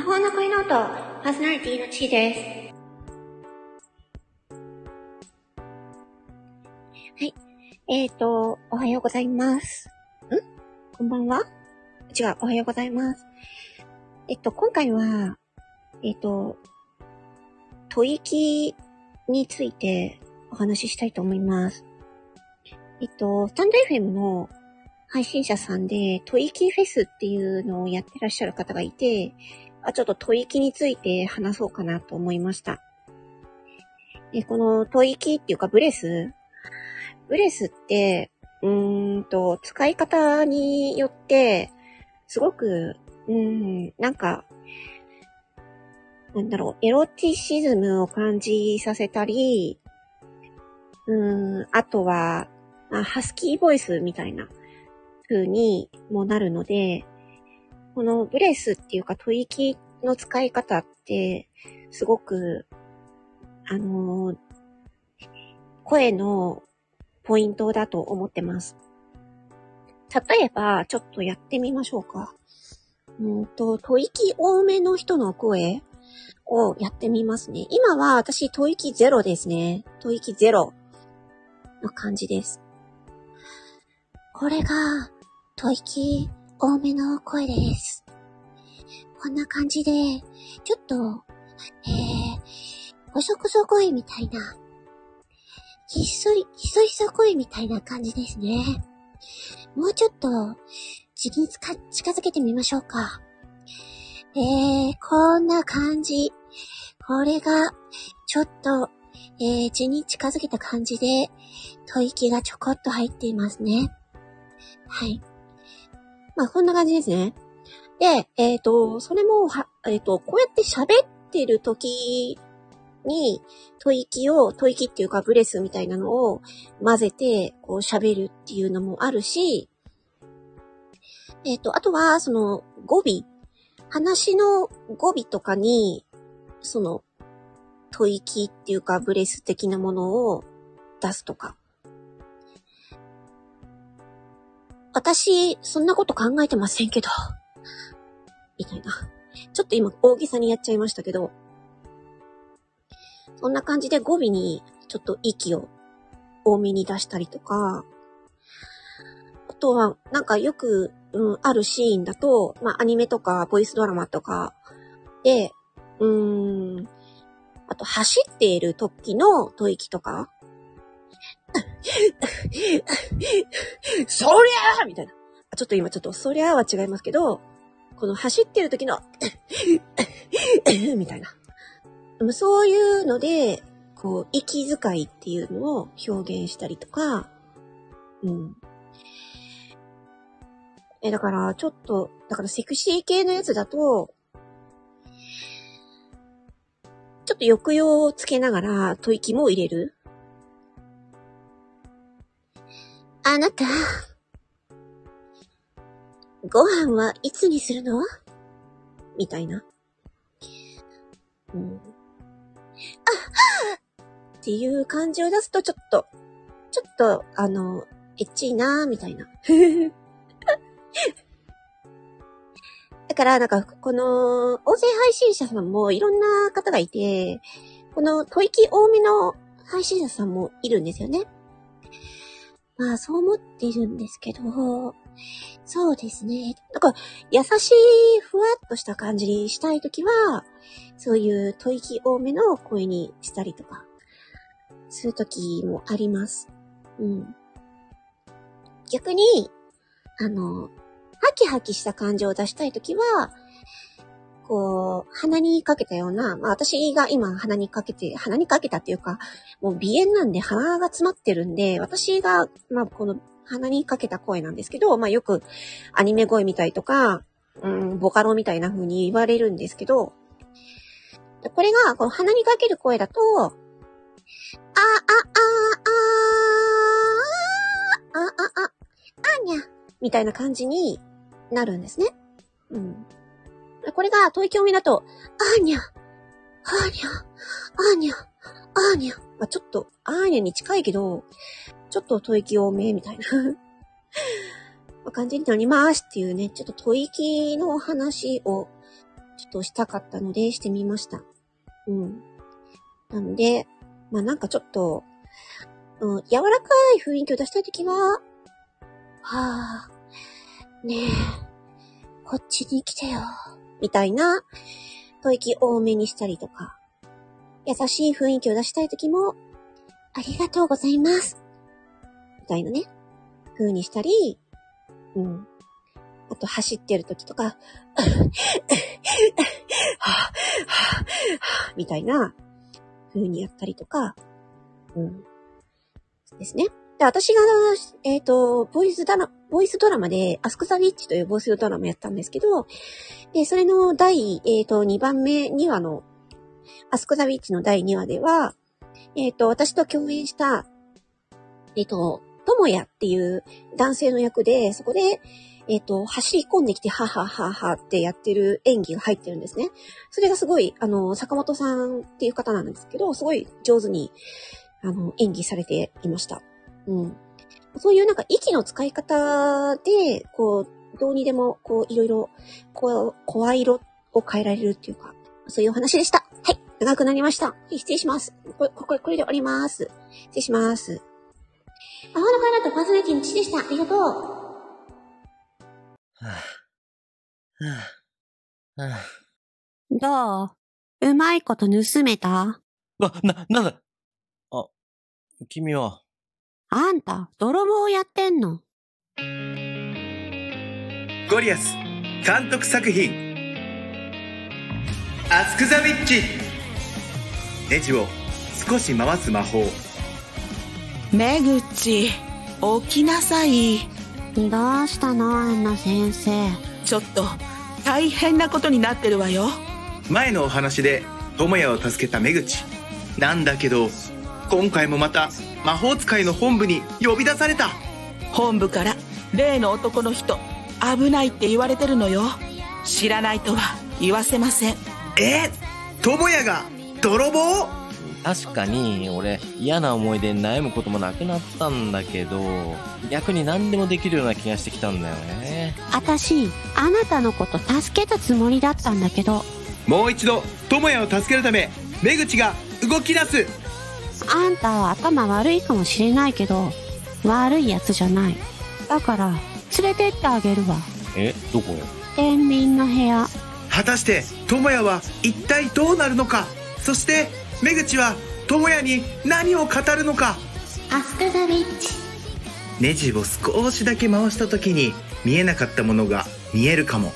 魔法の恋ノート、パーソナリティのちーです。はい。えっ、ー、と、おはようございます。ん？こんばんは？違う、おはようございます。えっと、今回は、えっと、吐息についてお話ししたいと思います。えっと、スタンド FM の配信者さんで、吐息フェスっていうのをやってらっしゃる方がいて、あ、ちょっと吐息について話そうかなと思いました。で、この吐息っていうかブレス？ブレスって、うんと、使い方によって、すごく、うん、なんか、なんだろう、エロティシズムを感じさせたり、うん、あとは、あ、ハスキーボイスみたいな風にもなるので、このブレスっていうか吐息の使い方って、すごく、あのー、声のポイントだと思ってます。例えば、ちょっとやってみましょうか。うんと、吐息多めの人の声をやってみますね。今は私、吐息ゼロですね。吐息ゼロの感じです。これが、吐息多めの声です。こんな感じで、ちょっと、えー、ごそくそ声みたいな、ひっそり、ひそひそ声みたいな感じですね。もうちょっと、次に近づけてみましょうか。えー、こんな感じ。これが、ちょっと、えー、字に近づけた感じで、吐息がちょこっと入っていますね。はい。まあ、こんな感じですね。で、えっ、ー、と、それも、は、えっ、ー、と、こうやって喋ってる時に、吐息を、吐息っていうかブレスみたいなのを混ぜて、こう喋るっていうのもあるし、えっ、ー、と、あとは、その、語尾。話の語尾とかに、その、吐息っていうかブレス的なものを出すとか。私、そんなこと考えてませんけど。みたいな。ちょっと今大げさにやっちゃいましたけど。そんな感じで語尾にちょっと息を多めに出したりとか。あとは、なんかよく、うん、あるシーンだと、まあアニメとかボイスドラマとかで、うーん、あと走っている時の吐息とか、そりゃーみたいな。ちょっと今ちょっと、そりゃーは違いますけど、この走ってる時のみたいな。そういうので、こう、息遣いっていうのを表現したりとか、うん。え、だから、ちょっと、だからセクシー系のやつだと、ちょっと抑揚をつけながら吐息も入れる。あなた、ご飯はいつにするの？みたいな。うん。あっていう感じを出すとちょっと、ちょっと、あの、エッチいなーみたいな。だから、なんか、この、音声配信者さんもいろんな方がいて、この吐息多めの配信者さんもいるんですよね。まあ、そう思ってるんですけど、そうですね。だか、優しい、ふわっとした感じにしたいときは、そういう吐息多めの声にしたりとか、するときもあります。うん。逆に、あの、ハキハキした感じを出したいときは、こう、鼻にかけたような、まあ私が今鼻にかけて、鼻にかけたっていうか、もう鼻炎なんで鼻が詰まってるんで、私が、まあこの鼻にかけた声なんですけど、まあよくアニメ声みたいとか、うん、ボカロみたいな風に言われるんですけど、これが、この鼻にかける声だと、あ、あ、あ、あ、あ、あ、あ、あ、あにゃ、みたいな感じになるんですね。うん。これが、吐息多めだと、あーにゃ、あーにゃ、あーにゃ、あーにゃ。まあ、ちょっと、あーにゃに近いけど、ちょっと吐息多めみたいな 感じになりますっていうね、ちょっと吐息の話を、ちょトしたかったのでしてみました。うん。なので、まあなんかちょっと、うん、柔らかい雰囲気を出したいときは、はあ、ねえ、こっちに来てよ、みたいな、吐息多めにしたりとか、優しい雰囲気を出したいときも、ありがとうございます。みたいなね、風にしたり、うん。あと走ってる時とか、みたいな風にやったりとか、うん。ですね。で、私が、えっ、ー、と、ボイスドラ、ボイスドラマで、アスクザウィッチというボイスドラマやったんですけど、で、それの第、えっ、ー、と、2番目2話の、アスクザウィッチの第2話では、えっ、ー、と、私と共演した、えっ、と、ともやっていう男性の役で、そこで、えっ、と、走り込んできて、ははははってやってる演技が入ってるんですね。それがすごい、あの、坂本さんっていう方なんですけど、すごい上手に、あの、演技されていました。うん。そういうなんか息の使い方で、こう、どうにでも、こう、いろいろ、こう、声色を変えられるっていうか、そういうお話でした。はい。長くなりました。はい、失礼します。これ、これ、これで終わります。失礼します。アホのカラとパーソナリティの父でした。ありがとう。はぁ、はぁ、はぁ。どう？うまいこと盗めた？わ、な、なんだ？あ、君は。あんた、泥棒やってんの？ゴリアス、監督作品。アスクザウィッチ。ネジを少し回す魔法。めぐち、起きなさい。どうしたの、アンナ先生？ちょっと、大変なことになってるわよ。前のお話で、智也を助けためぐち。なんだけど、今回もまた、魔法使いの本部に呼び出された。本部から、例の男の人、危ないって言われてるのよ。知らないとは言わせません。え？智也が、泥棒？確かに、俺、嫌な思い出に悩むこともなくなったんだけど、逆に何でもできるような気がしてきたんだよね。あたし、あなたのこと助けたつもりだったんだけど。もう一度、智也を助けるため、出口が動き出すあんたは頭悪いかもしれないけど、悪い奴じゃない。だから、連れてってあげるわ。え、どこよ天秤の部屋。果たして、智也は一体どうなるのか？そして、目口は智也に何を語るのか？アスクザビッチネジを少しだけ回した時に見えなかったものが見えるかも